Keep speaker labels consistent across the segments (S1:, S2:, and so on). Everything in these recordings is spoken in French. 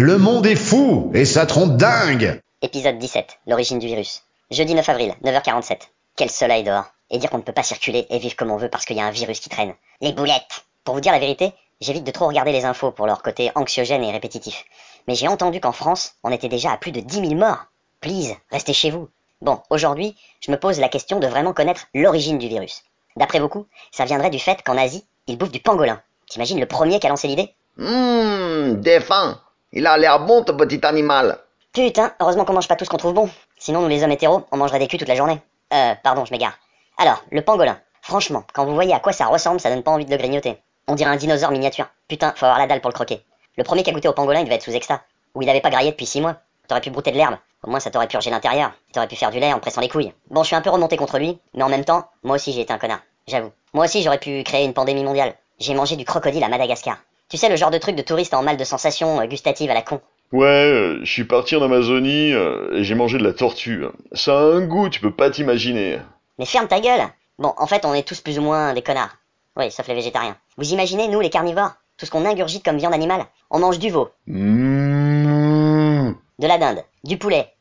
S1: Le monde est fou et ça trompe dingue
S2: Épisode 17, l'origine du virus. Jeudi 9 avril, 9h47. Quel soleil dehors. Et dire qu'on ne peut pas circuler et vivre comme on veut parce qu'il y a un virus qui traîne. Les boulettes Pour vous dire la vérité, j'évite de trop regarder les infos pour leur côté anxiogène et répétitif. Mais j'ai entendu qu'en France, on était déjà à plus de 10 000 morts. Please, restez chez vous. Bon, aujourd'hui, je me pose la question de vraiment connaître l'origine du virus. D'après beaucoup, ça viendrait du fait qu'en Asie, ils bouffent du pangolin. T'imagines le premier qui a lancé l'idée?
S3: Hum, défunt. Il a l'air bon, ton petit animal.
S2: Putain, heureusement qu'on mange pas tout ce qu'on trouve bon. Sinon, nous les hommes hétéros, on mangerait des culs toute la journée. Euh, pardon, je m'égare. Alors, le pangolin. Franchement, quand vous voyez à quoi ça ressemble, ça donne pas envie de le grignoter. On dirait un dinosaure miniature. Putain, faut avoir la dalle pour le croquer. Le premier qui a goûté au pangolin, il devait être sous exta. Ou il avait pas graillé depuis 6 mois. T'aurais pu brouter de l'herbe. Au moins, ça t'aurait purgé l'intérieur. T'aurais pu faire du lait en pressant les couilles. Bon, je suis un peu remonté contre lui, mais en même temps, moi aussi j'ai été un connard. J'avoue. Moi aussi j'aurais pu créer une pandémie mondiale. J'ai mangé du crocodile à Madagascar. Tu sais, le genre de truc de touriste en mal de sensations euh, gustatives à la con.
S4: Ouais, euh, je suis parti en Amazonie euh, et j'ai mangé de la tortue. Ça a un goût, tu peux pas t'imaginer.
S2: Mais ferme ta gueule Bon, en fait, on est tous plus ou moins des connards. Oui, sauf les végétariens. Vous imaginez, nous, les carnivores, tout ce qu'on ingurgite comme viande animale On mange du veau,
S4: Mmh.
S2: de la dinde, du poulet,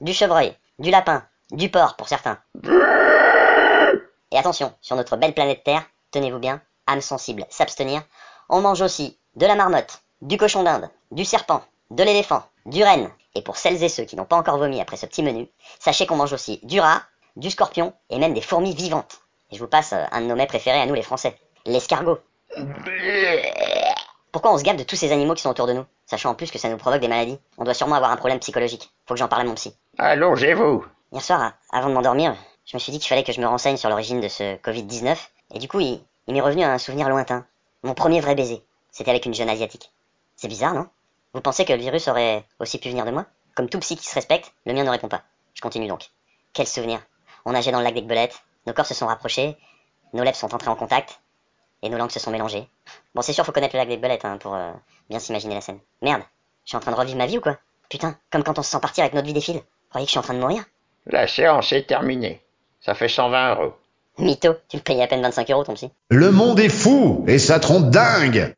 S2: du chevreuil, du lapin, du porc pour certains. Et attention, sur notre belle planète Terre, tenez-vous bien, âme sensible, s'abstenir, on mange aussi de la marmotte, du cochon d'Inde, du serpent, de l'éléphant, du renne. Et pour celles et ceux qui n'ont pas encore vomi après ce petit menu, sachez qu'on mange aussi du rat, du scorpion et même des fourmis vivantes. Et je vous passe euh, un de nos mets préférés à nous les Français, l'escargot. Pourquoi on se gave de tous ces animaux qui sont autour de nous, sachant en plus que ça nous provoque des maladies? On doit sûrement avoir un problème psychologique. Faut que j'en parle à mon psy.
S3: Allongez-vous.
S2: Hier soir, avant de m'endormir, je me suis dit qu'il fallait que je me renseigne sur l'origine de ce Covid-19, et du coup, il, m'est revenu un souvenir lointain. Mon premier vrai baiser, c'était avec une jeune asiatique. C'est bizarre, non? Vous pensez que le virus aurait aussi pu venir de moi? Comme tout psy qui se respecte, le mien ne répond pas. Je continue donc. Quel souvenir? On nageait dans le lac d'Aigbelette, nos corps se sont rapprochés, nos lèvres sont entrées en contact, et nos langues se sont mélangées. Bon, c'est sûr, faut connaître le lac d'Aigbelette hein, pour euh, bien s'imaginer la scène. Merde, je suis en train de revivre ma vie ou quoi? Putain, comme quand on se sent partir avec notre vie défile. Vous croyez que je suis en train de mourir?
S3: La séance est terminée. Ça fait 120 euros.
S2: Mytho, tu me payais à peine 25 euros ton psy.
S1: Le monde est fou et ça trompe dingue